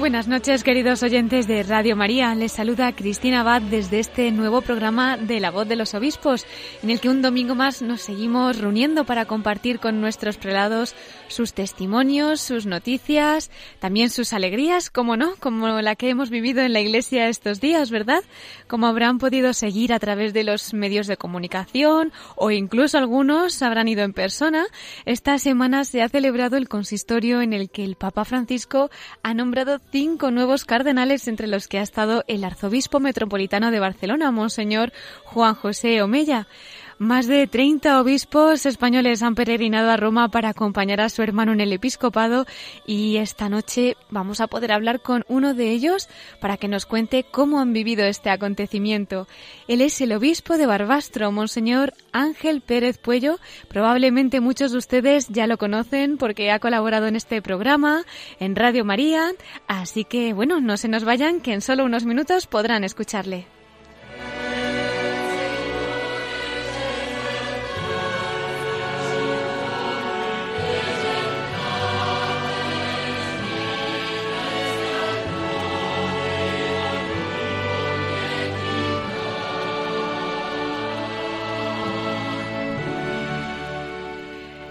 Buenas noches, queridos oyentes de Radio María. Les saluda Cristina Abad desde este nuevo programa de La Voz de los Obispos, en el que un domingo más nos seguimos reuniendo para compartir con nuestros prelados sus testimonios, sus noticias, también sus alegrías, como no, como la que hemos vivido en la Iglesia estos días, ¿verdad? Como habrán podido seguir a través de los medios de comunicación o incluso algunos habrán ido en persona. Esta semana se ha celebrado el consistorio en el que el Papa Francisco ha nombrado cinco nuevos cardenales entre los que ha estado el arzobispo metropolitano de Barcelona, Monseñor Juan José Omella. Más de 30 obispos españoles han peregrinado a Roma para acompañar a su hermano en el episcopado y esta noche vamos a poder hablar con uno de ellos para que nos cuente cómo han vivido este acontecimiento. Él es el obispo de Barbastro, Monseñor Ángel Pérez Puello. Probablemente muchos de ustedes ya lo conocen porque ha colaborado en este programa, en Radio María. Así que, bueno, no se nos vayan, que en solo unos minutos podrán escucharle.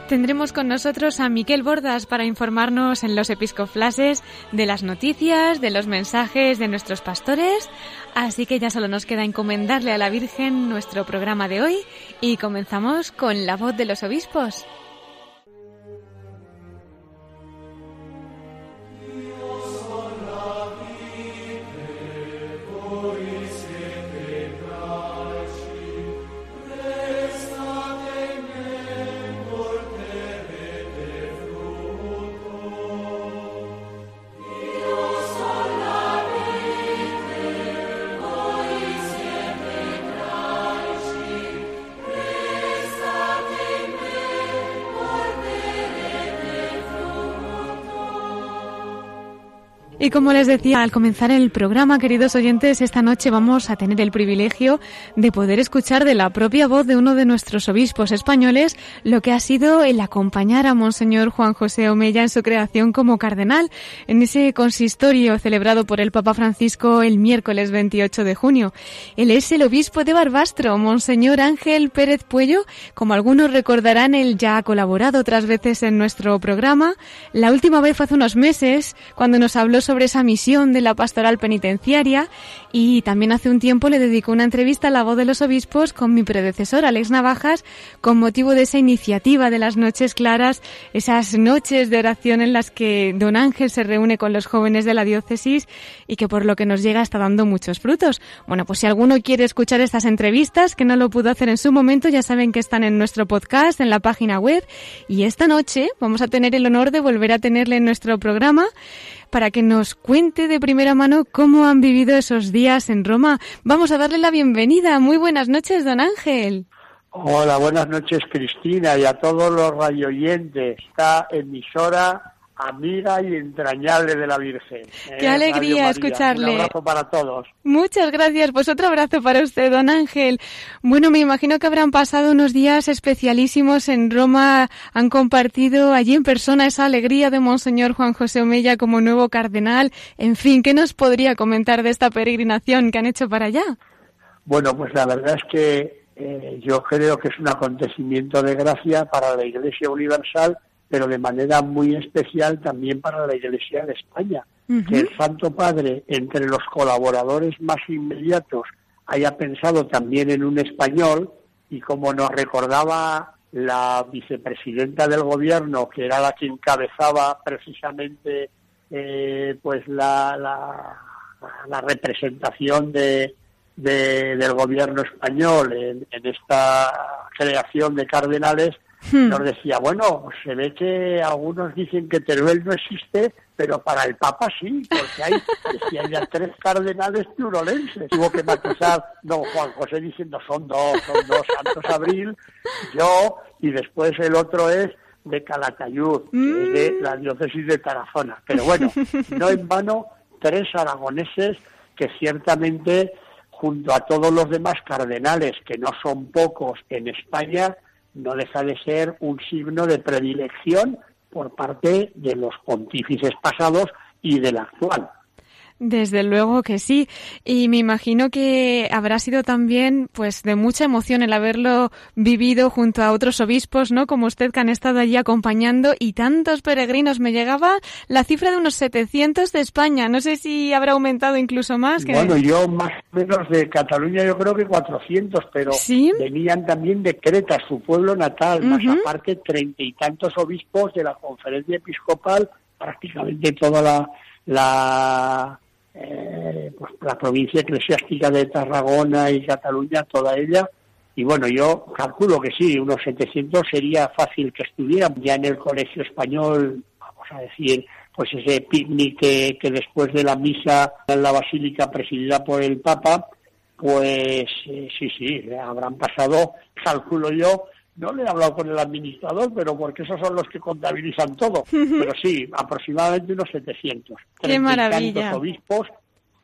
Tendremos con nosotros a Miquel Bordas para informarnos en los episcoflases de las noticias, de los mensajes de nuestros pastores. Así que ya solo nos queda encomendarle a la Virgen nuestro programa de hoy y comenzamos con la voz de los obispos. Y como les decía al comenzar el programa, queridos oyentes, esta noche vamos a tener el privilegio de poder escuchar de la propia voz de uno de nuestros obispos españoles lo que ha sido el acompañar a Monseñor Juan José Omella en su creación como cardenal en ese consistorio celebrado por el Papa Francisco el miércoles 28 de junio. Él es el obispo de Barbastro, Monseñor Ángel Pérez Puello. Como algunos recordarán, él ya ha colaborado otras veces en nuestro programa. La última vez fue hace unos meses cuando nos habló sobre esa misión de la pastoral penitenciaria y también hace un tiempo le dedicó una entrevista a la voz de los obispos con mi predecesor Alex Navajas con motivo de esa iniciativa de las noches claras, esas noches de oración en las que don Ángel se reúne con los jóvenes de la diócesis y que por lo que nos llega está dando muchos frutos. Bueno, pues si alguno quiere escuchar estas entrevistas que no lo pudo hacer en su momento, ya saben que están en nuestro podcast, en la página web y esta noche vamos a tener el honor de volver a tenerle en nuestro programa para que nos cuente de primera mano cómo han vivido esos días en Roma. Vamos a darle la bienvenida. Muy buenas noches, don Ángel. Hola, buenas noches, Cristina, y a todos los radioyentes. Esta emisora amiga y entrañable de la Virgen. Qué ¿eh? alegría escucharle. Un abrazo para todos. Muchas gracias. Pues otro abrazo para usted, don Ángel. Bueno, me imagino que habrán pasado unos días especialísimos en Roma. Han compartido allí en persona esa alegría de Monseñor Juan José Omella como nuevo cardenal. En fin, ¿qué nos podría comentar de esta peregrinación que han hecho para allá? Bueno, pues la verdad es que eh, yo creo que es un acontecimiento de gracia para la Iglesia Universal pero de manera muy especial también para la Iglesia de España. Que el Santo Padre, entre los colaboradores más inmediatos, haya pensado también en un español y como nos recordaba la vicepresidenta del gobierno, que era la que encabezaba precisamente eh, pues la, la, representación de, del gobierno español en, en esta creación de cardenales, Hmm. Nos decía, bueno, se ve que algunos dicen que Teruel no existe, pero para el Papa sí, porque hay, decía ya tres cardenales turolenses. Tuvo que matizar don Juan José diciendo, son dos, son dos, Santos Abril, yo, y después el otro es de Calatayud, de mm. la diócesis de Tarazona. Pero bueno, no en vano, tres aragoneses que ciertamente, junto a todos los demás cardenales, que no son pocos en España, no deja de ser un signo de predilección por parte de los pontífices pasados y del actual. Desde luego que sí. Y me imagino que habrá sido también, pues, de mucha emoción el haberlo vivido junto a otros obispos, ¿no? Como usted que han estado allí acompañando y tantos peregrinos. Me llegaba la cifra de unos 700 de España. No sé si habrá aumentado incluso más. Que... Bueno, yo más o menos de Cataluña yo creo que 400, pero venían también de Creta, su pueblo natal, más aparte treinta y tantos obispos de la conferencia episcopal, prácticamente toda la, la eh, pues la provincia eclesiástica de Tarragona y Cataluña, toda ella. Y bueno, yo calculo que sí, unos 700 sería fácil que estuvieran ya en el colegio español, vamos a decir, pues ese picnic que, después de la misa en la basílica presidida por el Papa, pues eh, sí, sí, habrán pasado, calculo yo, no le he hablado con el administrador, pero porque esos son los que contabilizan todo. Pero sí, aproximadamente unos 700. ¡Qué maravilla! obispos,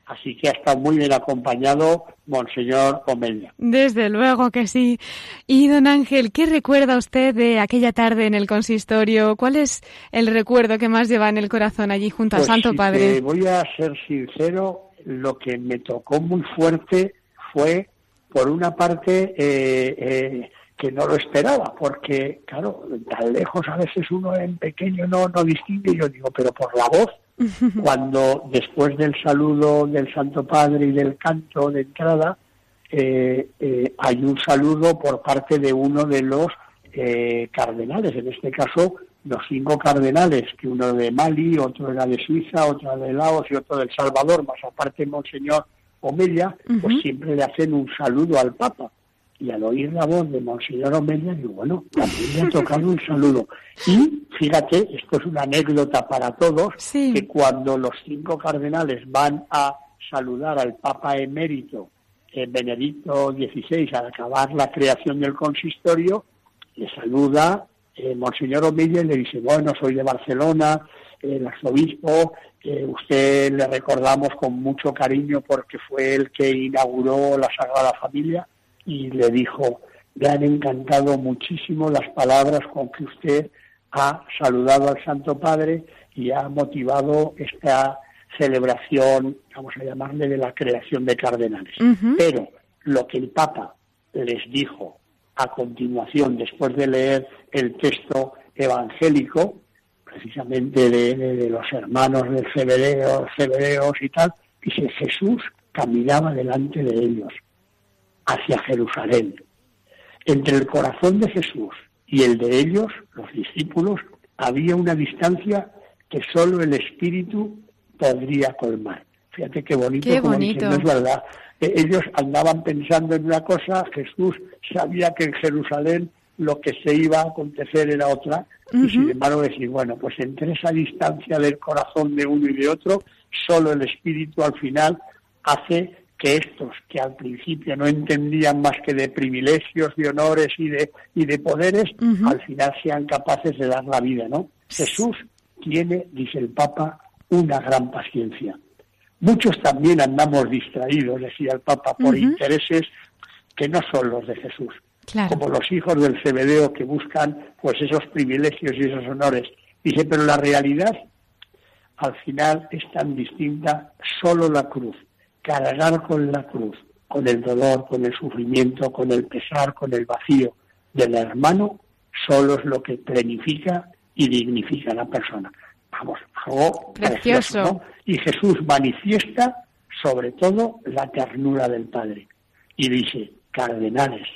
así que ha estado muy bien acompañado Monseñor Omelia. Desde luego que sí. Y don Ángel, ¿qué recuerda usted de aquella tarde en el consistorio? ¿Cuál es el recuerdo que más lleva en el corazón allí junto al pues Santo Padre? voy a ser sincero, lo que me tocó muy fuerte fue, por una parte, eh, eh, que no lo esperaba, porque, claro, tan lejos a veces uno en pequeño no, no distingue, yo digo, pero por la voz, cuando después del saludo del Santo Padre y del canto de entrada, eh, eh, hay un saludo por parte de uno de los eh, cardenales, en este caso los cinco cardenales, que uno de Mali, otro era de Suiza, otro de Laos y otro del Salvador, más aparte Monseñor Omelia, pues siempre le hacen un saludo al Papa y al oír la voz de Monseñor Omelia, digo, bueno, también me ha tocado un saludo. Y fíjate, esto es una anécdota para todos, que cuando los cinco cardenales van a saludar al Papa emérito eh, Benedicto XVI al acabar la creación del consistorio, le saluda eh, Monseñor Omelia y le dice, bueno, soy de Barcelona, el arzobispo, eh, usted le recordamos con mucho cariño porque fue el que inauguró la Sagrada Familia y le dijo, me han encantado muchísimo las palabras con que usted ha saludado al Santo Padre y ha motivado esta celebración, vamos a llamarle, de la creación de cardenales. Pero lo que el Papa les dijo a continuación, después de leer el texto evangélico, precisamente de, los hermanos del Cebereos y tal, dice, Jesús caminaba delante de ellos hacia Jerusalén. Entre el corazón de Jesús y el de ellos, los discípulos, había una distancia que solo el Espíritu podría colmar. Fíjate qué bonito, qué bonito. es verdad. E-, ellos andaban pensando en una cosa, Jesús sabía que en Jerusalén lo que se iba a acontecer era otra, y sin embargo decir, bueno, pues entre esa distancia del corazón de uno y de otro, solo el Espíritu al final hace que estos que al principio no entendían más que de privilegios, de honores y de, y de poderes, al final sean capaces de dar la vida, ¿no? Jesús tiene, dice el Papa, una gran paciencia. Muchos también andamos distraídos, decía el Papa, por intereses que no son los de Jesús. Como los hijos del Cebedeo que buscan pues esos privilegios y esos honores. Dice, pero la realidad al final es tan distinta, solo la cruz cargar con la cruz, con el dolor, con el sufrimiento, con el pesar, con el vacío del hermano, solo es lo que planifica y dignifica a la persona. Vamos, algo precioso. Y Jesús manifiesta sobre todo la ternura del Padre. Y dice, cardenales,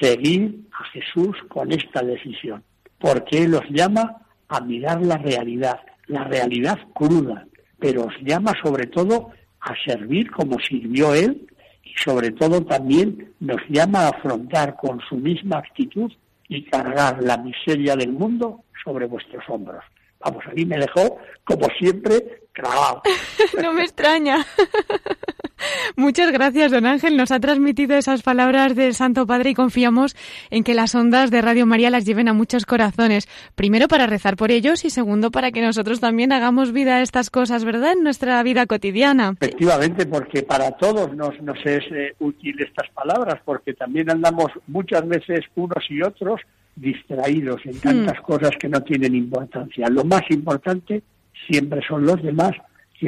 seguid a Jesús con esta decisión, porque Él os llama a mirar la realidad, la realidad cruda, pero os llama sobre todo a servir como sirvió Él y sobre todo también nos llama a afrontar con su misma actitud y cargar la miseria del mundo sobre vuestros hombros. Vamos, a mí me dejó, como siempre, clavado. no me extraña. Muchas gracias, don Ángel. Nos ha transmitido esas palabras del Santo Padre y confiamos en que las ondas de Radio María las lleven a muchos corazones. Primero para rezar por ellos y segundo para que nosotros también hagamos vida a estas cosas, ¿verdad? En nuestra vida cotidiana. Efectivamente, porque para todos nos, nos es eh, útil estas palabras, porque también andamos muchas veces unos y otros distraídos en tantas hmm. cosas que no tienen importancia. Lo más importante siempre son los demás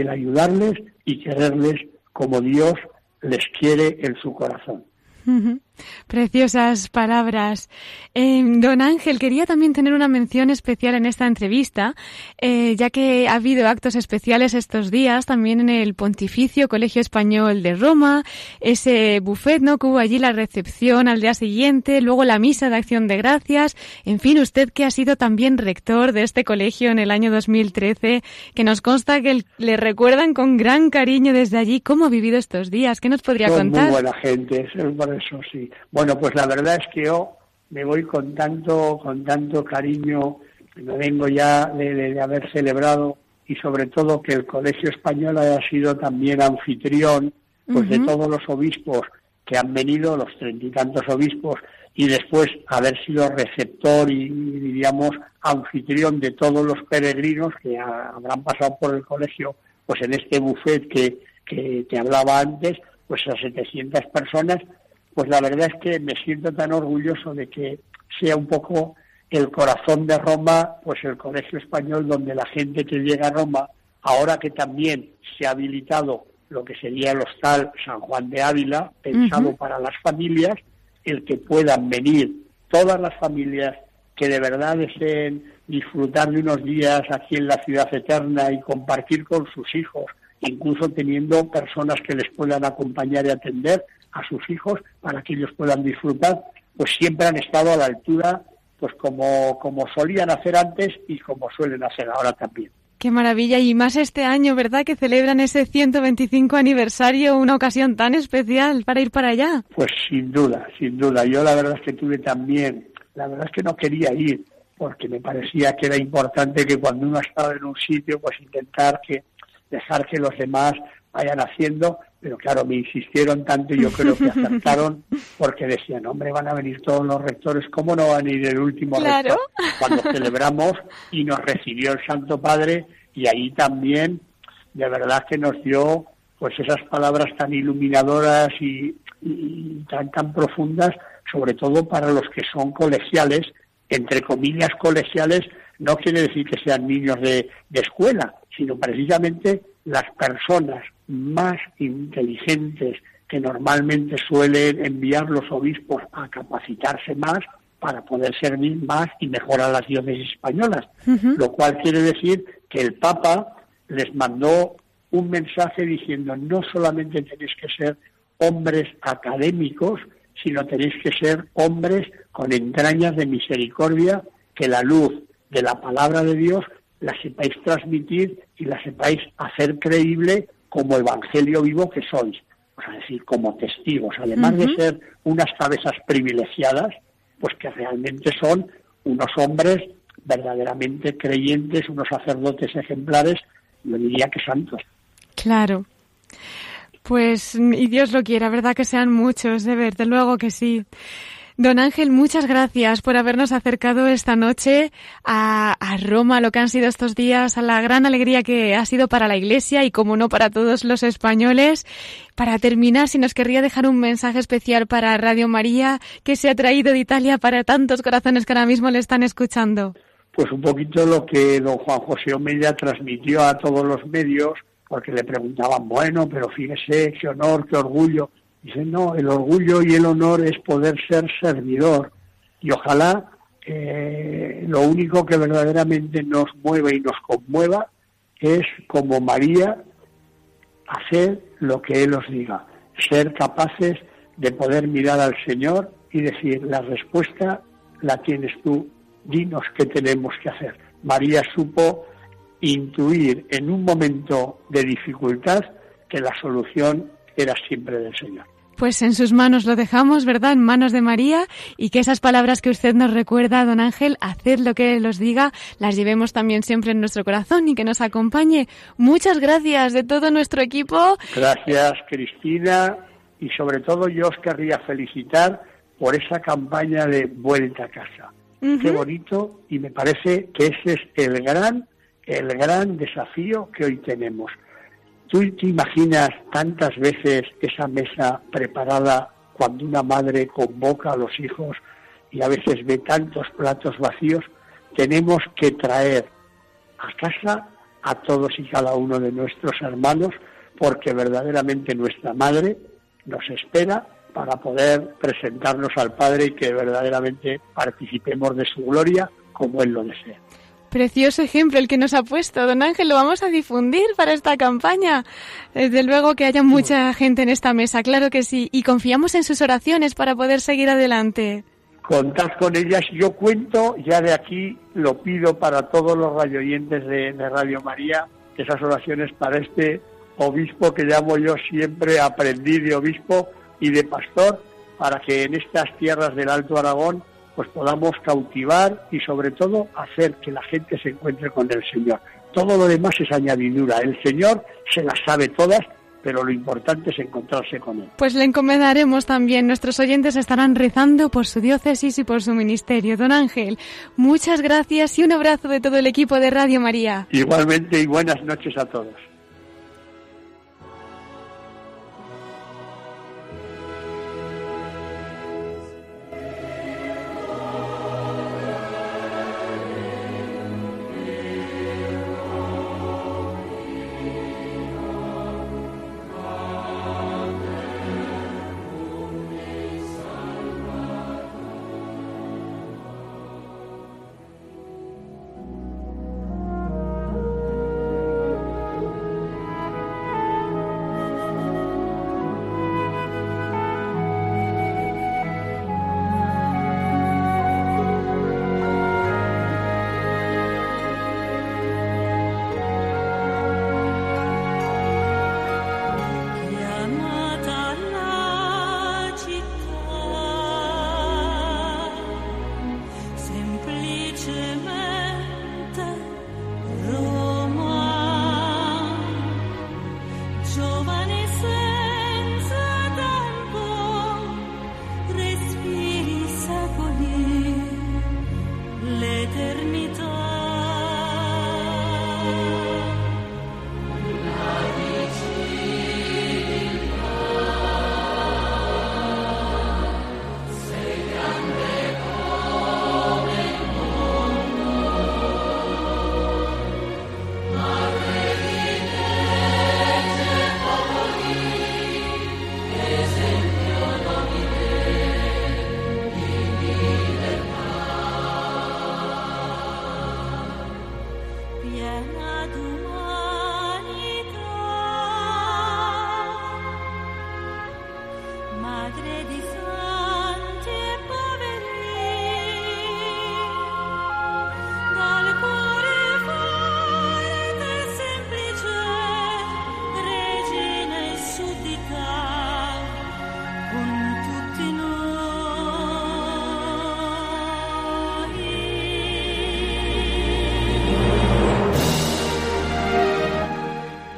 el ayudarles y quererles como Dios les quiere en su corazón. Preciosas palabras. Eh, don Ángel, quería también tener una mención especial en esta entrevista, eh, ya que ha habido actos especiales estos días, también en el Pontificio Colegio Español de Roma, ese buffet, ¿no? Que hubo allí la recepción al día siguiente, luego la misa de acción de gracias. En fin, usted que ha sido también rector de este colegio en el año 2013, que nos consta que le recuerdan con gran cariño desde allí. ¿Cómo ha vivido estos días? ¿Qué nos podría contar? Muy buena gente, por eso sí bueno, pues la verdad es que yo me voy con tanto, con tanto cariño, me vengo ya de, haber celebrado y sobre todo que el Colegio Español haya sido también anfitrión pues de todos los obispos que han venido, los treinta y tantos obispos, y después haber sido receptor y, diríamos anfitrión de todos los peregrinos que habrán pasado por el colegio, pues en este buffet que, que te hablaba antes, pues a 700 personas, pues la verdad es que me siento tan orgulloso de que sea un poco el corazón de Roma, pues el colegio español donde la gente que llega a Roma, ahora que también se ha habilitado lo que sería el hostal San Juan de Ávila, pensado para las familias, el que puedan venir todas las familias que de verdad deseen disfrutar de unos días aquí en la ciudad eterna y compartir con sus hijos, incluso teniendo personas que les puedan acompañar y atender, a sus hijos para que ellos puedan disfrutar, pues siempre han estado a la altura, pues como, como solían hacer antes y como suelen hacer ahora también. Qué maravilla, y más este año, ¿verdad? Que celebran ese 125 aniversario, una ocasión tan especial para ir para allá. Pues sin duda, sin duda. Yo la verdad es que tuve también, la verdad es que no quería ir, porque me parecía que era importante que cuando uno estaba en un sitio, pues intentar que dejar que los demás vayan haciendo, pero claro, me insistieron tanto y yo creo que acertaron porque decían, hombre, van a venir todos los rectores, ¿cómo no van a ir el último rector? Cuando celebramos y nos recibió el Santo Padre y ahí también, de verdad que nos dio pues esas palabras tan iluminadoras y, tan tan profundas, sobre todo para los que son colegiales, entre comillas colegiales, no quiere decir que sean niños de, de escuela, sino precisamente las personas más inteligentes que normalmente suelen enviar los obispos a capacitarse más para poder servir más y mejorar las diócesis españolas, lo cual quiere decir que el Papa les mandó un mensaje diciendo no solamente tenéis que ser hombres académicos, sino tenéis que ser hombres con entrañas de misericordia, que la luz de la palabra de Dios la sepáis transmitir y la sepáis hacer creíble como evangelio vivo que sois, o sea, decir, como testigos, además de ser unas cabezas privilegiadas, pues que realmente son unos hombres verdaderamente creyentes, unos sacerdotes ejemplares, yo diría que santos. Claro. Pues, y Dios lo quiera, ¿verdad? Que sean muchos, de verdad, luego que sí. Don Ángel, muchas gracias por habernos acercado esta noche a, Roma, lo que han sido estos días, a la gran alegría que ha sido para la Iglesia y, como no, para todos los españoles. Para terminar, si nos querría dejar un mensaje especial para Radio María que se ha traído de Italia para tantos corazones que ahora mismo le están escuchando. Pues un poquito lo que don Juan José Omeya transmitió a todos los medios, porque le preguntaban, bueno, pero fíjese, qué honor, qué orgullo Dice, no, el orgullo y el honor es poder ser servidor. Y ojalá eh, lo único que verdaderamente nos mueve y nos conmueva es, como María, hacer lo que Él os diga, ser capaces de poder mirar al Señor y decir, la respuesta la tienes tú, dinos qué tenemos que hacer. María supo intuir en un momento de dificultad que la solución era siempre del Señor. Pues en sus manos lo dejamos, ¿verdad? En manos de María y que esas palabras que usted nos recuerda, don Ángel, haced lo que Él os diga, las llevemos también siempre en nuestro corazón y que nos acompañe. Muchas gracias de todo nuestro equipo. Gracias, Cristina, y sobre todo yo os querría felicitar por esa campaña de vuelta a casa. Qué bonito y me parece que ese es el gran, el gran desafío que hoy tenemos ¿Tú te imaginas tantas veces esa mesa preparada cuando una madre convoca a los hijos y a veces ve tantos platos vacíos? Tenemos que traer a casa a todos y cada uno de nuestros hermanos porque verdaderamente nuestra madre nos espera para poder presentarnos al Padre y que verdaderamente participemos de su gloria como Él lo desea. Precioso ejemplo el que nos ha puesto, don Ángel, lo vamos a difundir para esta campaña. Desde luego que haya mucha gente en esta mesa, claro que sí, y confiamos en sus oraciones para poder seguir adelante. Contad con ellas, yo cuento, ya de aquí lo pido para todos los radioyentes de, de Radio María, esas oraciones para este obispo que llamo yo siempre aprendí de obispo y de pastor, para que en estas tierras del Alto Aragón pues podamos cautivar y sobre todo hacer que la gente se encuentre con el Señor. Todo lo demás es añadidura. El Señor se las sabe todas, pero lo importante es encontrarse con Él. Pues le encomendaremos también. Nuestros oyentes estarán rezando por su diócesis y por su ministerio. Don Ángel, muchas gracias y un abrazo de todo el equipo de Radio María. Igualmente y buenas noches a todos.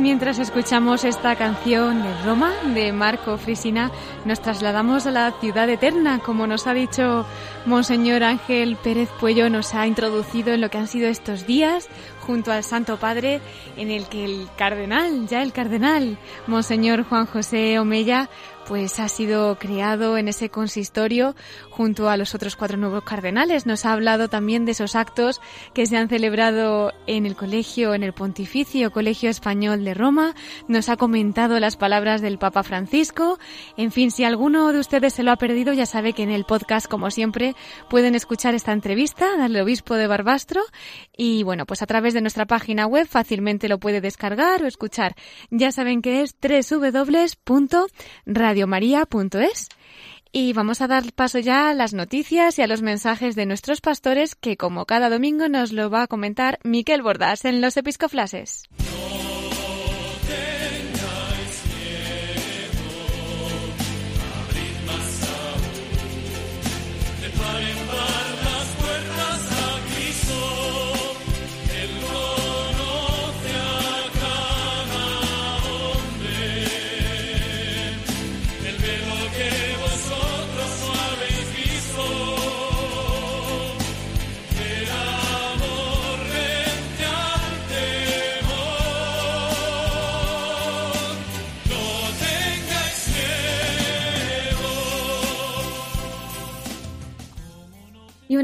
Mientras escuchamos esta canción de Roma de Marco Frisina, nos trasladamos a la ciudad eterna, como nos ha dicho Monseñor Ángel Pérez Puello, nos ha introducido en lo que han sido estos días junto al Santo Padre, en el que el cardenal, ya el cardenal, Monseñor Juan José Omeya, pues ha sido creado en ese consistorio junto a los otros cuatro nuevos cardenales. Nos ha hablado también de esos actos que se han celebrado en el colegio, en el Pontificio Colegio Español de Roma. Nos ha comentado las palabras del Papa Francisco. En fin, si alguno de ustedes se lo ha perdido, ya sabe que en el podcast, como siempre, pueden escuchar esta entrevista al obispo de Barbastro y bueno, pues a través de nuestra página web fácilmente lo puede descargar o escuchar. Ya saben que es www.radio radiomaria.es. Y vamos a dar paso ya a las noticias y a los mensajes de nuestros pastores que como cada domingo nos lo va a comentar Miquel Bordas en los Episcoflases.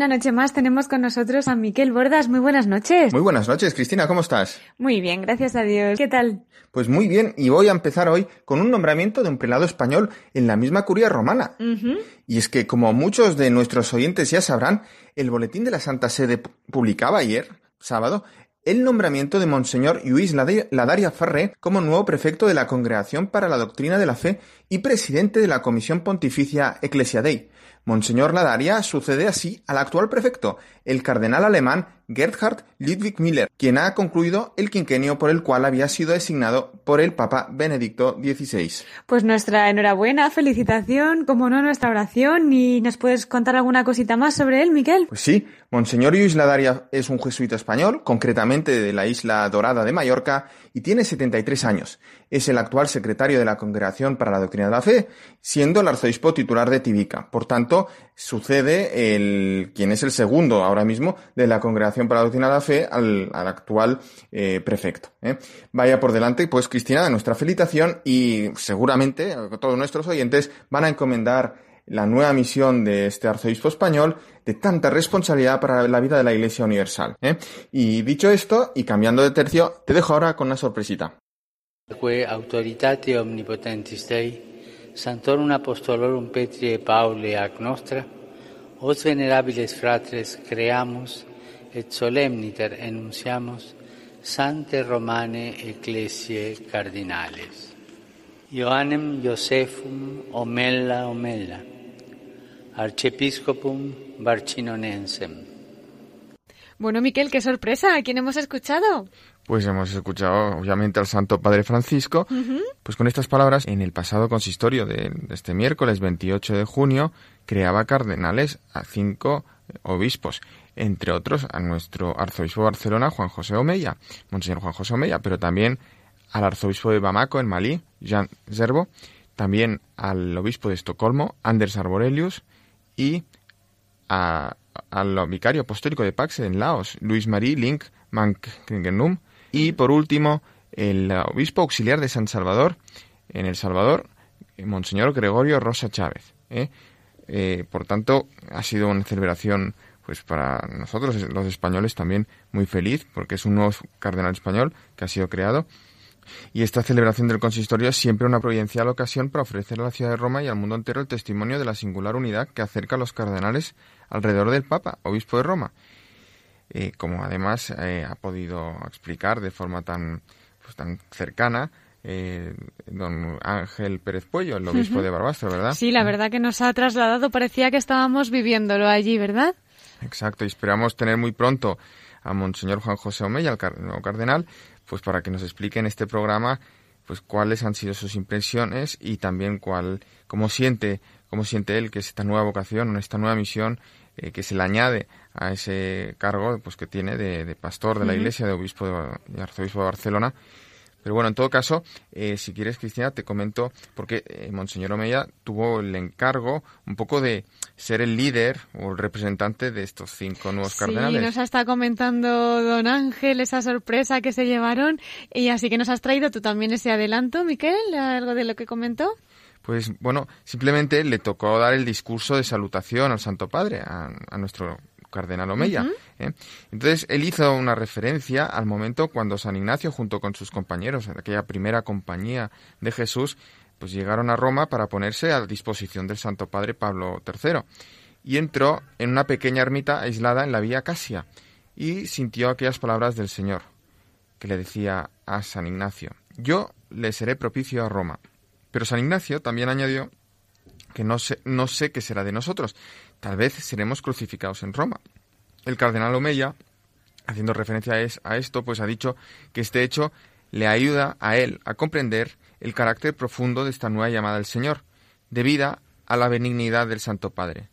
Una noche más tenemos con nosotros a Miquel Bordas. Muy buenas noches. Muy buenas noches, Cristina, ¿cómo estás? Muy bien, gracias a Dios. ¿Qué tal? Pues muy bien, y voy a empezar hoy con un nombramiento de un prelado español en la misma curia romana. Y es que, como muchos de nuestros oyentes ya sabrán, el boletín de la Santa Sede publicaba ayer, sábado, el nombramiento de Monseñor Luis Ladaria Ferré como nuevo prefecto de la Congregación para la Doctrina de la Fe y presidente de la Comisión Pontificia Ecclesia Dei. Monseñor Ladaria sucede así al actual prefecto, el cardenal alemán Gerhard Ludwig Miller, quien ha concluido el quinquenio por el cual había sido designado por el Papa Benedicto XVI. Pues nuestra enhorabuena, felicitación, como no nuestra oración, ¿y nos puedes contar alguna cosita más sobre él, Miquel? Pues sí, Monseñor Luis Ladaria es un jesuita español, concretamente de la isla Dorada de Mallorca, y tiene 73 años. Es el actual secretario de la Congregación para la Doctrina de la Fe, siendo el arzobispo titular de Tibica. Por tanto, sucede el quien es el segundo ahora mismo de la Congregación para la Doctrina de la Fe al, actual eh, prefecto. ¿eh? Vaya por delante, pues Cristina, nuestra felicitación y seguramente todos nuestros oyentes van a encomendar la nueva misión de este arzobispo español de tanta responsabilidad para la vida de la Iglesia Universal. ¿eh? Y dicho esto, y cambiando de tercio, te dejo ahora con una sorpresita. Santorum Apostolorum Petri e Pauli ac nostra, os venerabiles fratres creamos et solemniter enunciamos Sante Romane Ecclesiae Cardinales. Ioannem Iosefum Omella Omella, Archiepiscopum Barcinonensem. Bueno, Miquel, qué sorpresa. ¿A quién hemos escuchado? Pues hemos escuchado, obviamente, al Santo Padre Francisco, pues con estas palabras, en el pasado consistorio de, este miércoles 28 de junio, creaba cardenales a cinco obispos, entre otros a nuestro arzobispo de Barcelona, Juan José Omeya, Monseñor Juan José Omeya, pero también al arzobispo de Bamako, en Malí, Jean Zerbo, también al obispo de Estocolmo, Anders Arborelius, y al vicario apostólico de Pax en Laos, Luis Marie Link Mankringenum, y por último, el obispo auxiliar de San Salvador, en El Salvador, Monseñor Gregorio Rosa Chávez. ¿eh? Eh, por tanto, ha sido una celebración pues para nosotros los españoles también muy feliz porque es un nuevo cardenal español que ha sido creado y esta celebración del consistorio es siempre una providencial ocasión para ofrecer a la ciudad de Roma y al mundo entero el testimonio de la singular unidad que acerca a los cardenales alrededor del Papa, obispo de Roma. Eh, como además eh, ha podido explicar de forma tan, pues, tan cercana eh, don Ángel Pérez Puello, el obispo de Barbastro, ¿verdad? Sí, la verdad que nos ha trasladado, parecía que estábamos viviéndolo allí, ¿verdad? Exacto, y esperamos tener muy pronto a Monseñor Juan José Omeya, el nuevo cardenal, pues para que nos explique en este programa pues cuáles han sido sus impresiones y también cuál cómo siente cómo siente él que esta nueva vocación, esta nueva misión eh, que se le añade a ese cargo pues que tiene de, pastor de la Iglesia, de obispo de, arzobispo de Barcelona. Pero bueno, en todo caso, eh, si quieres, Cristina, te comento, porque eh, Monseñor Omeya tuvo el encargo un poco de, ser el líder o el representante de estos cinco nuevos cardenales. Sí, nos estado comentando don Ángel esa sorpresa que se llevaron y así que nos has traído tú también ese adelanto, Miquel, algo de lo que comentó. Pues bueno, simplemente le tocó dar el discurso de salutación al Santo Padre, a, nuestro cardenal Omeya. ¿eh? Entonces, él hizo una referencia al momento cuando San Ignacio, junto con sus compañeros, en aquella primera compañía de Jesús, pues llegaron a Roma para ponerse a disposición del Santo Padre Pablo III. Y entró en una pequeña ermita aislada en la Vía Casia y sintió aquellas palabras del Señor, que le decía a San Ignacio, yo le seré propicio a Roma. Pero San Ignacio también añadió que no sé, no sé qué será de nosotros. Tal vez seremos crucificados en Roma. El cardenal Omeya, haciendo referencia a esto, pues ha dicho que este hecho le ayuda a él a comprender el carácter profundo de esta nueva llamada del Señor, debida a la benignidad del Santo Padre,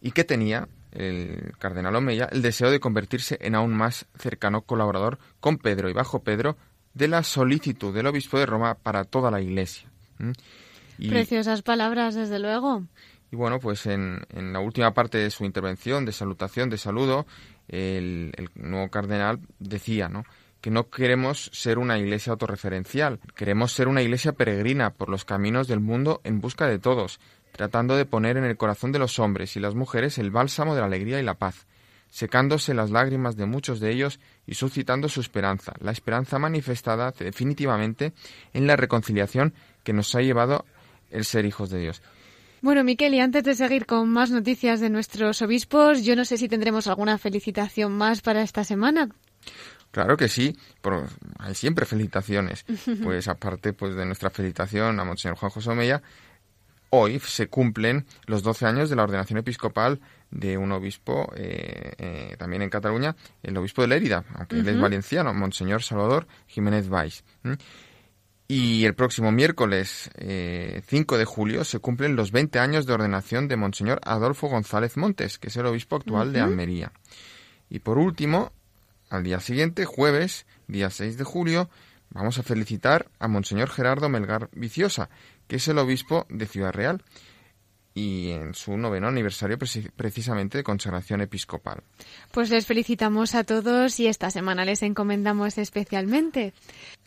y que tenía el cardenal Omeya el deseo de convertirse en aún más cercano colaborador con Pedro y bajo Pedro de la solicitud del obispo de Roma para toda la Iglesia. Preciosas palabras, desde luego. Y bueno, pues en, la última parte de su intervención, de salutación, de saludo, el, nuevo cardenal decía, ¿no? que no queremos ser una iglesia autorreferencial, queremos ser una iglesia peregrina por los caminos del mundo en busca de todos, tratando de poner en el corazón de los hombres y las mujeres el bálsamo de la alegría y la paz, secándose las lágrimas de muchos de ellos y suscitando su esperanza, la esperanza manifestada definitivamente en la reconciliación que nos ha llevado el ser hijos de Dios. Bueno, Miquel, y antes de seguir con más noticias de nuestros obispos, yo no sé si tendremos alguna felicitación más para esta semana. Claro que sí, pero hay siempre felicitaciones. Pues aparte pues de nuestra felicitación a Monseñor Juan José Omeya, hoy se cumplen los 12 años de la ordenación episcopal de un obispo eh, eh, también en Cataluña, el obispo de Lérida, aunque él es valenciano, Monseñor Salvador Jiménez Valls. Y el próximo miércoles 5 eh, de julio se cumplen los 20 años de ordenación de Monseñor Adolfo González Montes, que es el obispo actual de Almería. Y por último, al día siguiente, jueves, día 6 de julio, vamos a felicitar a Monseñor Gerardo Melgar Viciosa, que es el obispo de Ciudad Real y en su noveno aniversario precisamente de consagración episcopal. Pues les felicitamos a todos y esta semana les encomendamos especialmente.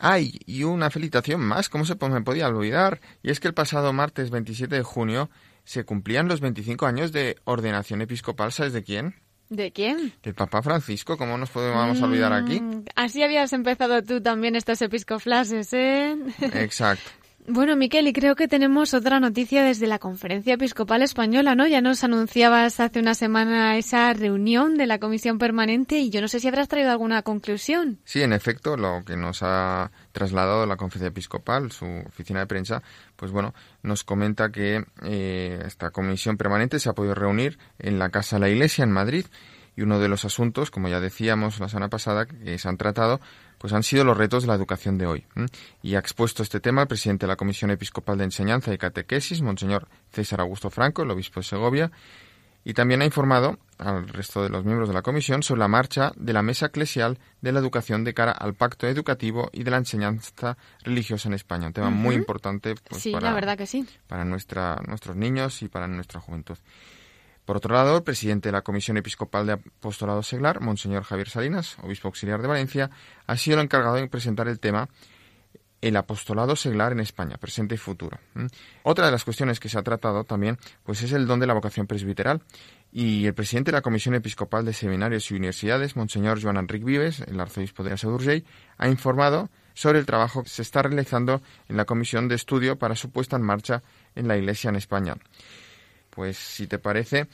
Ay, y una felicitación más, ¿cómo se me podía olvidar? Y es que el pasado martes 27 de junio se cumplían los 25 años de ordenación episcopal, ¿sabes de quién? ¿De quién? Del Papa Francisco, ¿cómo nos podemos olvidar aquí? Mm, así habías empezado tú también estas episcoflases, ¿eh? Exacto. Bueno, Miquel, y creo que tenemos otra noticia desde la Conferencia Episcopal Española, ¿no? Ya nos anunciabas hace una semana esa reunión de la Comisión Permanente y yo no sé si habrás traído alguna conclusión. Sí, en efecto, lo que nos ha trasladado la Conferencia Episcopal, su oficina de prensa, pues bueno, nos comenta que eh, esta Comisión Permanente se ha podido reunir en la Casa de la Iglesia en Madrid y uno de los asuntos, como ya decíamos la semana pasada, que se han tratado, pues han sido los retos de la educación de hoy. Y ha expuesto este tema el presidente de la Comisión Episcopal de Enseñanza y Catequesis, Monseñor César Augusto Franco, el obispo de Segovia, y también ha informado al resto de los miembros de la comisión sobre la marcha de la Mesa Eclesial de la Educación de cara al pacto educativo y de la enseñanza religiosa en España. Un tema muy importante pues, para, verdad que sí. para nuestra, nuestros niños y para nuestra juventud. Por otro lado, el presidente de la Comisión Episcopal de Apostolado Seglar, Monseñor Javier Salinas, obispo auxiliar de Valencia, ha sido el encargado de presentar el tema el apostolado seglar en España, presente y futuro. Otra de las cuestiones que se ha tratado también pues es el don de la vocación presbiteral. Y el presidente de la Comisión Episcopal de Seminarios y Universidades, Monseñor Joan Enrique Vives, el arzobispo de Asadurgey, ha informado sobre el trabajo que se está realizando en la Comisión de Estudio para su puesta en marcha en la Iglesia en España pues si te parece,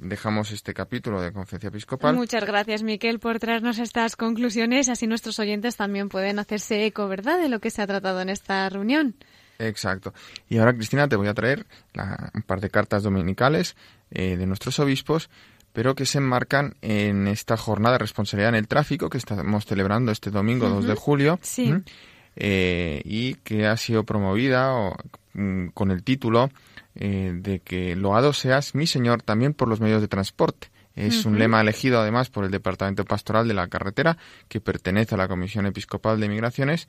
dejamos este capítulo de Conferencia Episcopal. Muchas gracias, Miquel, por traernos estas conclusiones. Así nuestros oyentes también pueden hacerse eco, ¿verdad?, de lo que se ha tratado en esta reunión. Exacto. Y ahora, Cristina, te voy a traer un par de cartas dominicales eh, de nuestros obispos, pero que se enmarcan en esta jornada de responsabilidad en el tráfico que estamos celebrando este domingo 2 de julio. Sí. Eh, y que ha sido promovida mm, con el título eh, de que loado seas mi Señor también por los medios de transporte. Es un lema elegido además por el Departamento Pastoral de la Carretera, que pertenece a la Comisión Episcopal de Migraciones,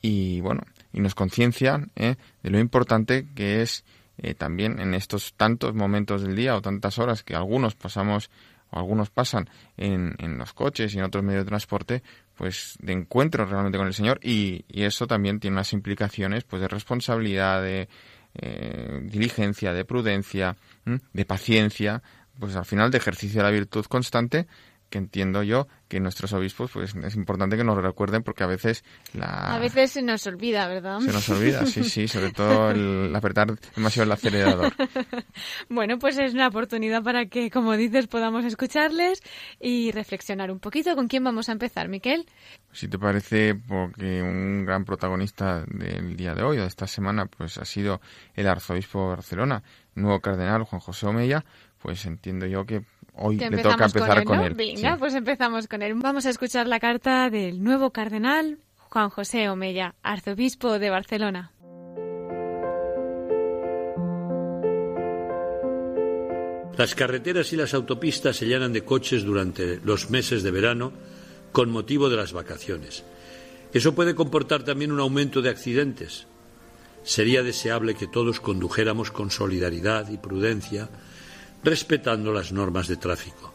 y bueno, y nos conciencia eh, de lo importante que es eh, también en estos tantos momentos del día o tantas horas que algunos pasamos o algunos pasan en, en los coches y en otros medios de transporte, pues de encuentro realmente con el Señor. Y, y eso también tiene unas implicaciones pues de responsabilidad, de, eh, diligencia, de prudencia, de paciencia, pues al final de ejercicio de la virtud constante que entiendo yo que nuestros obispos pues es importante que nos recuerden porque a veces la a veces se nos olvida verdad se nos olvida sí sí sobre todo el apretar demasiado el acelerador. Bueno pues es una oportunidad para que como dices podamos escucharles y reflexionar un poquito. Con quién vamos a empezar Miquel si te parece porque un gran protagonista del día de hoy de esta semana pues ha sido el arzobispo de Barcelona nuevo cardenal Juan José Omeya pues entiendo yo que hoy le toca empezar con él. Venga, pues empezamos con él. Vamos a escuchar la carta del nuevo cardenal Juan José Omeya, arzobispo de Barcelona. Las carreteras y las autopistas se llenan de coches durante los meses de verano con motivo de las vacaciones. Eso puede comportar también un aumento de accidentes. Sería deseable que todos condujéramos con solidaridad y prudencia respetando las normas de tráfico.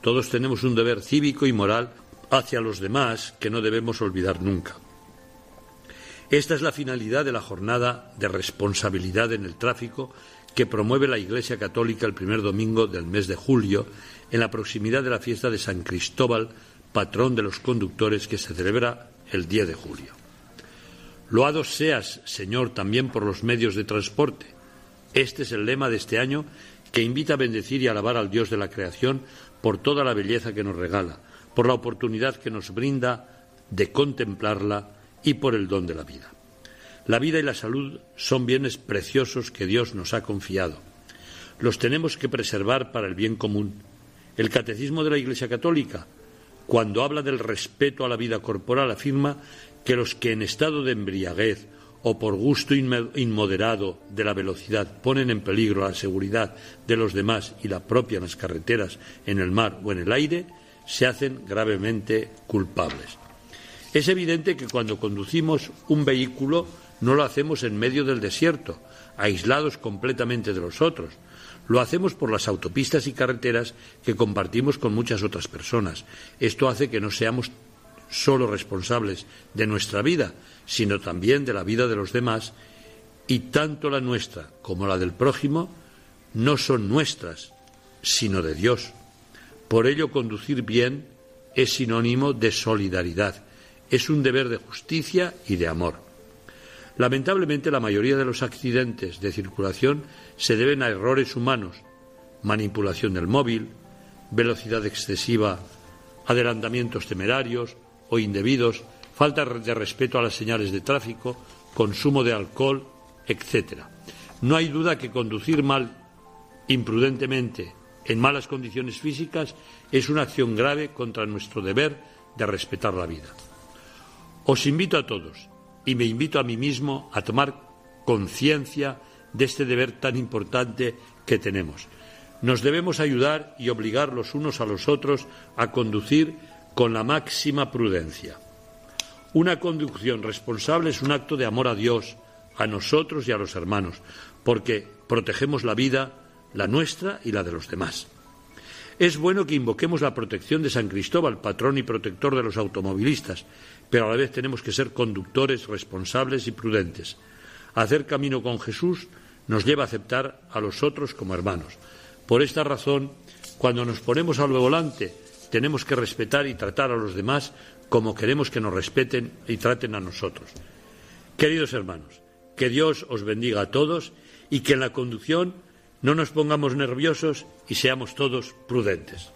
Todos tenemos un deber cívico y moral hacia los demás que no debemos olvidar nunca. Esta es la finalidad de la jornada de responsabilidad en el tráfico que promueve la Iglesia Católica el primer domingo del mes de julio en la proximidad de la fiesta de San Cristóbal, patrón de los conductores que se celebra el 10 de julio. Loado seas, Señor, también por los medios de transporte. Este es el lema de este año que invita a bendecir y alabar al Dios de la creación por toda la belleza que nos regala, por la oportunidad que nos brinda de contemplarla y por el don de la vida. La vida y la salud son bienes preciosos que Dios nos ha confiado. Los tenemos que preservar para el bien común. El Catecismo de la Iglesia Católica, cuando habla del respeto a la vida corporal, afirma que los que en estado de embriaguez o por gusto inmoderado de la velocidad ponen en peligro la seguridad de los demás y la propia en las carreteras, en el mar o en el aire, se hacen gravemente culpables. Es evidente que cuando conducimos un vehículo no lo hacemos en medio del desierto, aislados completamente de los otros. Lo hacemos por las autopistas y carreteras que compartimos con muchas otras personas. Esto hace que no seamos solo responsables de nuestra vida, sino también de la vida de los demás, y tanto la nuestra como la del prójimo no son nuestras, sino de Dios. Por ello, conducir bien es sinónimo de solidaridad, es un deber de justicia y de amor. Lamentablemente, la mayoría de los accidentes de circulación se deben a errores humanos, manipulación del móvil, velocidad excesiva, adelantamientos temerarios o indebidos, falta de respeto a las señales de tráfico, consumo de alcohol, etc. No hay duda que conducir mal, imprudentemente, en malas condiciones físicas, es una acción grave contra nuestro deber de respetar la vida. Os invito a todos, y me invito a mí mismo, a tomar conciencia de este deber tan importante que tenemos. Nos debemos ayudar y obligar los unos a los otros a conducir con la máxima prudencia. Una conducción responsable es un acto de amor a Dios, a nosotros y a los hermanos, porque protegemos la vida, la nuestra y la de los demás. Es bueno que invoquemos la protección de San Cristóbal, patrón y protector de los automovilistas, pero a la vez tenemos que ser conductores responsables y prudentes. Hacer camino con Jesús nos lleva a aceptar a los otros como hermanos. Por esta razón, cuando nos ponemos al volante, tenemos que respetar y tratar a los demás como queremos que nos respeten y traten a nosotros. Queridos hermanos, que Dios os bendiga a todos y que en la conducción no nos pongamos nerviosos y seamos todos prudentes.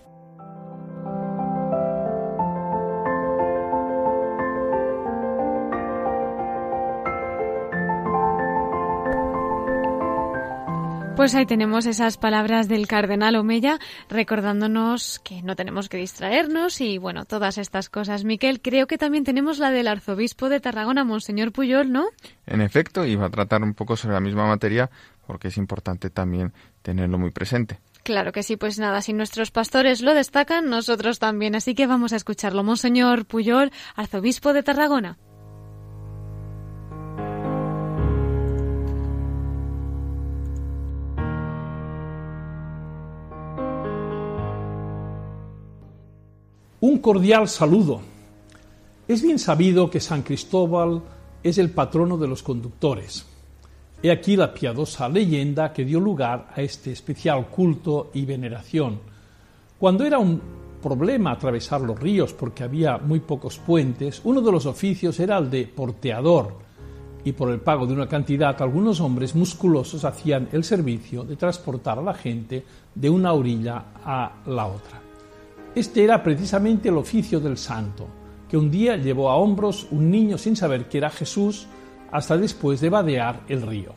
Pues ahí tenemos esas palabras del cardenal Omeya recordándonos que no tenemos que distraernos y bueno, todas estas cosas. Miquel, creo que también tenemos la del arzobispo de Tarragona, Monseñor Puyol, ¿no? En efecto, iba a tratar un poco sobre la misma materia porque es importante también tenerlo muy presente. Claro que sí, pues nada, si nuestros pastores lo destacan, nosotros también, así que vamos a escucharlo. Monseñor Puyol, arzobispo de Tarragona. Un cordial saludo. Es bien sabido que San Cristóbal es el patrono de los conductores. He aquí la piadosa leyenda que dio lugar a este especial culto y veneración. Cuando era un problema atravesar los ríos porque había muy pocos puentes, uno de los oficios era el de porteador, y por el pago de una cantidad algunos hombres musculosos hacían el servicio de transportar a la gente de una orilla a la otra. Este era precisamente el oficio del santo, que un día llevó a hombros un niño sin saber que era Jesús hasta después de vadear el río.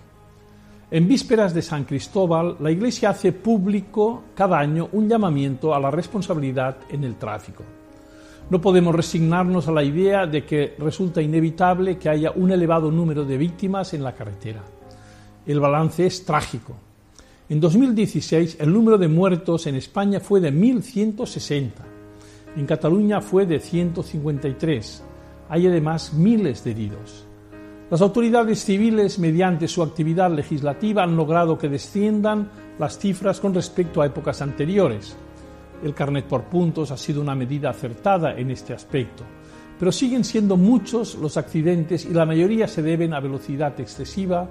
En vísperas de San Cristóbal, la Iglesia hace público cada año un llamamiento a la responsabilidad en el tráfico. No podemos resignarnos a la idea de que resulta inevitable que haya un elevado número de víctimas en la carretera. El balance es trágico. En 2016 el número de muertos en España fue de 1.160. En Cataluña fue de 153. Hay además miles de heridos. Las autoridades civiles, mediante su actividad legislativa, han logrado que desciendan las cifras con respecto a épocas anteriores. El carnet por puntos ha sido una medida acertada en este aspecto, pero siguen siendo muchos los accidentes y la mayoría se deben a velocidad excesiva,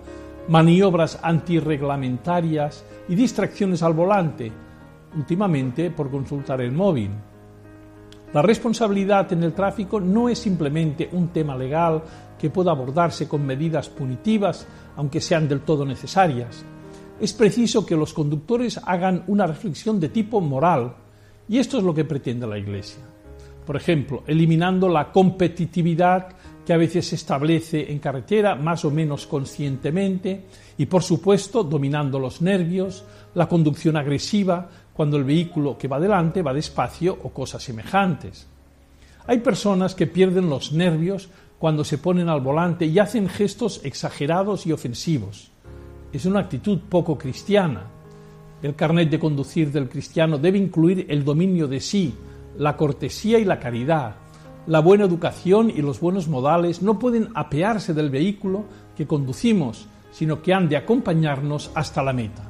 maniobras antirreglamentarias y distracciones al volante, últimamente por consultar el móvil. La responsabilidad en el tráfico no es simplemente un tema legal que pueda abordarse con medidas punitivas, aunque sean del todo necesarias. Es preciso que los conductores hagan una reflexión de tipo moral, y esto es lo que pretende la Iglesia. Por ejemplo, eliminando la competitividad que a veces se establece en carretera más o menos conscientemente y, por supuesto, dominando los nervios, la conducción agresiva, cuando el vehículo que va delante va despacio o cosas semejantes. Hay personas que pierden los nervios cuando se ponen al volante y hacen gestos exagerados y ofensivos. Es una actitud poco cristiana. El carnet de conducir del cristiano debe incluir el dominio de sí, la cortesía y la caridad. La buena educación y los buenos modales no pueden apearse del vehículo que conducimos, sino que han de acompañarnos hasta la meta.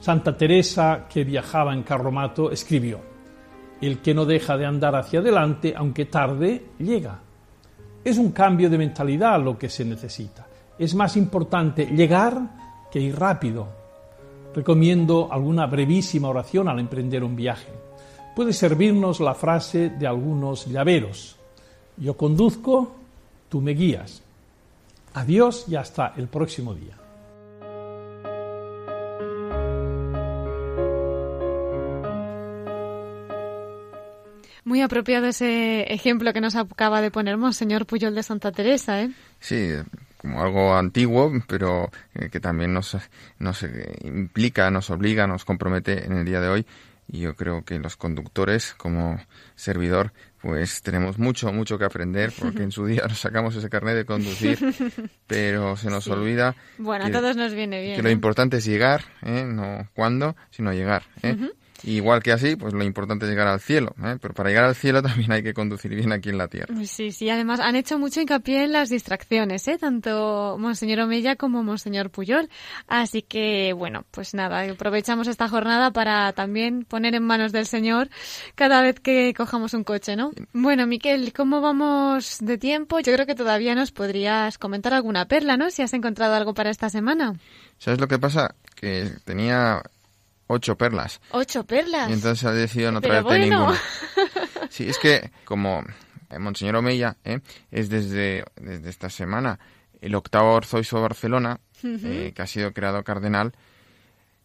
Santa Teresa, que viajaba en carromato, escribió, El que no deja de andar hacia adelante, aunque tarde, llega. Es un cambio de mentalidad lo que se necesita. Es más importante llegar que ir rápido. Recomiendo alguna brevísima oración al emprender un viaje. Puede servirnos la frase de algunos llaveros. Yo conduzco, tú me guías. Adiós y hasta el próximo día. Muy apropiado ese ejemplo que nos acaba de poner Monseñor Puyol de Santa Teresa, ¿eh? Sí, como algo antiguo, pero eh, que también nos, nos implica, nos obliga, nos compromete en el día de hoy. Y yo creo que los conductores, como servidor, pues tenemos mucho, mucho que aprender, porque en su día nos sacamos ese carnet de conducir, pero se nos olvida. Bueno, a todos nos viene bien. Que lo ¿eh? importante es llegar, ¿eh? no cuándo, sino llegar. ¿eh? Igual que así, pues lo importante es llegar al cielo, ¿eh? pero para llegar al cielo también hay que conducir bien aquí en la tierra. Sí, sí, además han hecho mucho hincapié en las distracciones, ¿eh? tanto Monseñor Omella como Monseñor Puyol. Así que, bueno, pues nada, aprovechamos esta jornada para también poner en manos del Señor cada vez que cojamos un coche, ¿no? Bueno, Miquel, ¿cómo vamos de tiempo? Yo creo que todavía nos podrías comentar alguna perla, ¿no? Si has encontrado algo para esta semana. ¿Sabes lo que pasa? Que tenía ocho perlas. ¿Ocho perlas? Y entonces ha decidido no traerte bueno. ninguna. Sí, es que como eh, Monseñor Omeya ¿eh? es desde, desde esta semana el octavo arzobispo de Barcelona, eh, que ha sido creado cardenal,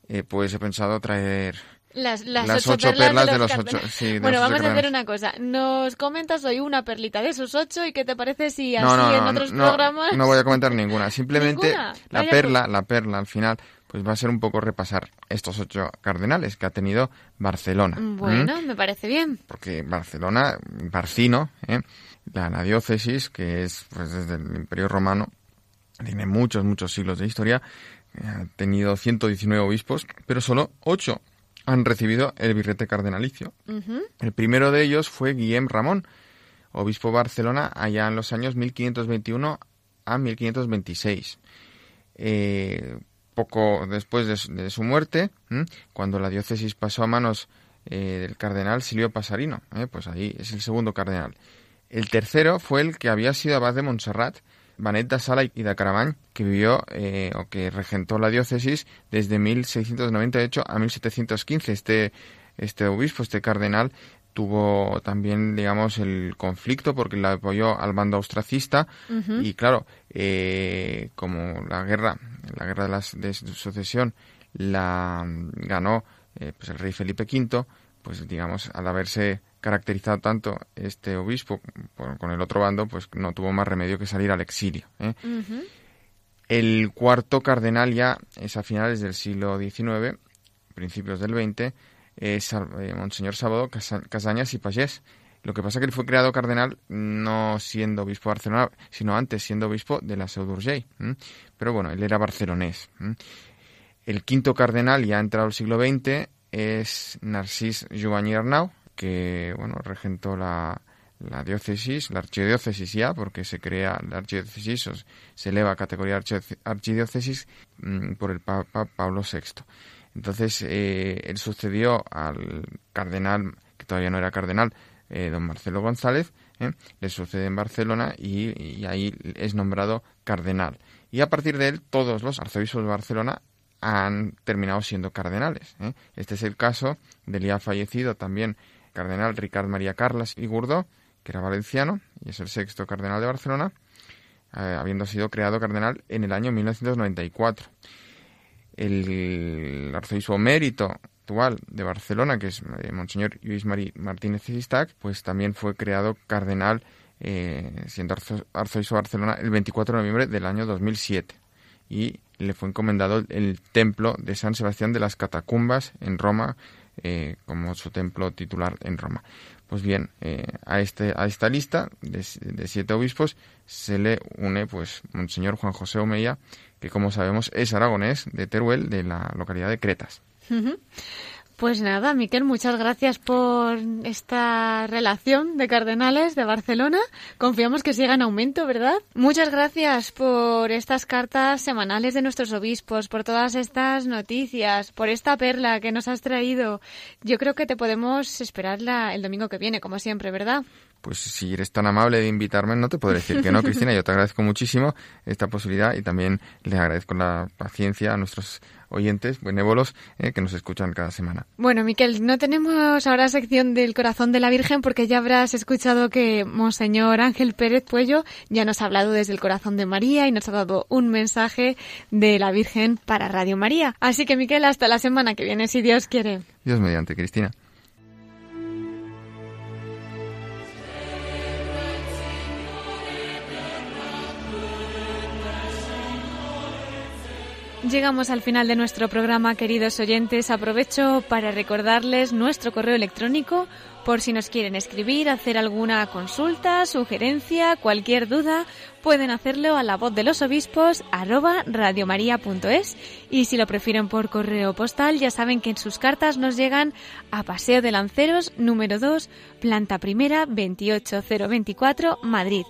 eh, pues he pensado traer Las, las, las ocho, ocho perlas de los los ocho. sí, de Bueno, los ocho vamos a hacer una cosa. Nos comentas hoy una perlita de esos ocho y qué te parece si así No, no, en no, otros no, programas... no voy a comentar ninguna. Simplemente ¿Ninguna? la Vaya perla, la perla al final, pues va a ser un poco repasar estos ocho cardenales que ha tenido Barcelona. Bueno, me parece bien. porque Barcelona, Barcino, ¿eh? la, la diócesis, que es pues, desde el Imperio Romano, tiene muchos, muchos siglos de historia, eh, ha tenido 119 obispos, pero solo 8 han recibido el birrete cardenalicio. El primero de ellos fue Guillem Ramón, obispo de Barcelona allá en los años 1521 a 1526. Eh, poco después de, su- muerte, cuando la diócesis pasó a manos eh, del cardenal Silvio Pasarino, ¿eh? pues ahí es el segundo cardenal. El tercero fue el que había sido abad de Montserrat, Benet de Sala y de Caramany, que vivió eh, o que regentó la diócesis desde 1698 a 1715. Este, este obispo, este cardenal, tuvo también, digamos, el conflicto porque le apoyó al bando austracista y, claro, eh, como la guerra, la guerra de, las, de sucesión la ganó eh, pues el rey Felipe V, pues digamos, al haberse caracterizado tanto este obispo con el otro bando, pues no tuvo más remedio que salir al exilio. ¿eh? El cuarto cardenal ya es a finales del siglo XIX, principios del XX, eh, Monseñor Sábado Casañas y Pagés. Lo que pasa es que él fue creado cardenal no siendo obispo de Barcelona, sino antes siendo obispo de la Seu d'Urgell. Pero bueno, él era barcelonés. El quinto cardenal, ya ha entrado el siglo XX, es Narcís Juvany Arnau, que bueno, regentó la, diócesis, la archidiócesis ya, porque se crea la archidiócesis, se eleva a categoría archidiócesis por el Papa Pablo VI. Entonces, eh, él sucedió al cardenal, que todavía no era cardenal, eh, don Marcelo González, eh, le sucede en Barcelona y, ahí es nombrado cardenal. Y a partir de él, todos los arzobispos de Barcelona han terminado siendo cardenales. Este es el caso del ya fallecido también cardenal Ricard María Carlas y Gurdó, que era valenciano y es el sexto cardenal de Barcelona, habiendo sido creado cardenal en el año 1994 el arzobispo mérito actual de Barcelona, que es eh, Monseñor Luis Marí Martínez Sistac, pues también fue creado cardenal eh, siendo arzobispo de Barcelona el 24 de noviembre del año 2007 y le fue encomendado el, templo de San Sebastián de las Catacumbas en Roma eh, como su templo titular en Roma. Pues bien, a, este, a esta lista de, de, siete obispos se le une pues Monseñor Juan José Omeya, que como sabemos es aragonés de Teruel, de la localidad de Cretas. Pues nada, Miquel, muchas gracias por esta relación de cardenales de Barcelona. Confiamos que siga en aumento, ¿verdad? Muchas gracias por estas cartas semanales de nuestros obispos, por todas estas noticias, por esta perla que nos has traído. Yo creo que te podemos esperar el domingo que viene, como siempre, ¿verdad? Pues si eres tan amable de invitarme, no te podré decir que no, Cristina. Yo te agradezco muchísimo esta posibilidad y también les agradezco la paciencia a nuestros oyentes benévolos eh, que nos escuchan cada semana. Bueno, Miquel, no tenemos ahora sección del corazón de la Virgen porque ya habrás escuchado que Monseñor Ángel Pérez Puello ya nos ha hablado desde el corazón de María y nos ha dado un mensaje de la Virgen para Radio María. Así que, Miquel, hasta la semana que viene, si Dios quiere. Dios mediante, Cristina. Llegamos al final de nuestro programa, queridos oyentes. Aprovecho para recordarles nuestro correo electrónico por si nos quieren escribir, hacer alguna consulta, sugerencia, cualquier duda, pueden hacerlo a la voz de los obispos arroba radiomaria.es y si lo prefieren por correo postal ya saben que en sus cartas nos llegan a Paseo de Lanceros número 2, planta primera 28024 Madrid.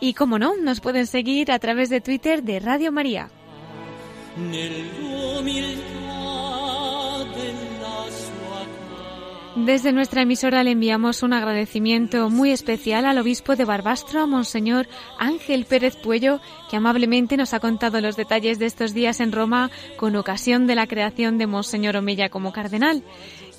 Y como no, nos pueden seguir a través de Twitter de Radio María. Desde nuestra emisora le enviamos un agradecimiento muy especial al obispo de Barbastro, Monseñor Ángel Pérez Puello, que amablemente nos ha contado los detalles de estos días en Roma con ocasión de la creación de Monseñor Omella como cardenal.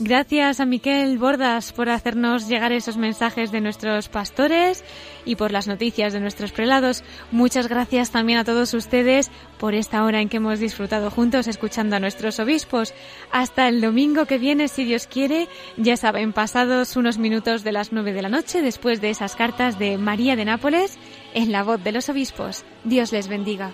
Gracias a Miquel Bordas por hacernos llegar esos mensajes de nuestros pastores y por las noticias de nuestros prelados. Muchas gracias también a todos ustedes por esta hora en que hemos disfrutado juntos escuchando a nuestros obispos. Hasta el domingo que viene, si Dios quiere, ya saben, pasados unos minutos de las nueve de la noche, después de esas cartas de María de Nápoles, en la voz de los obispos. Dios les bendiga.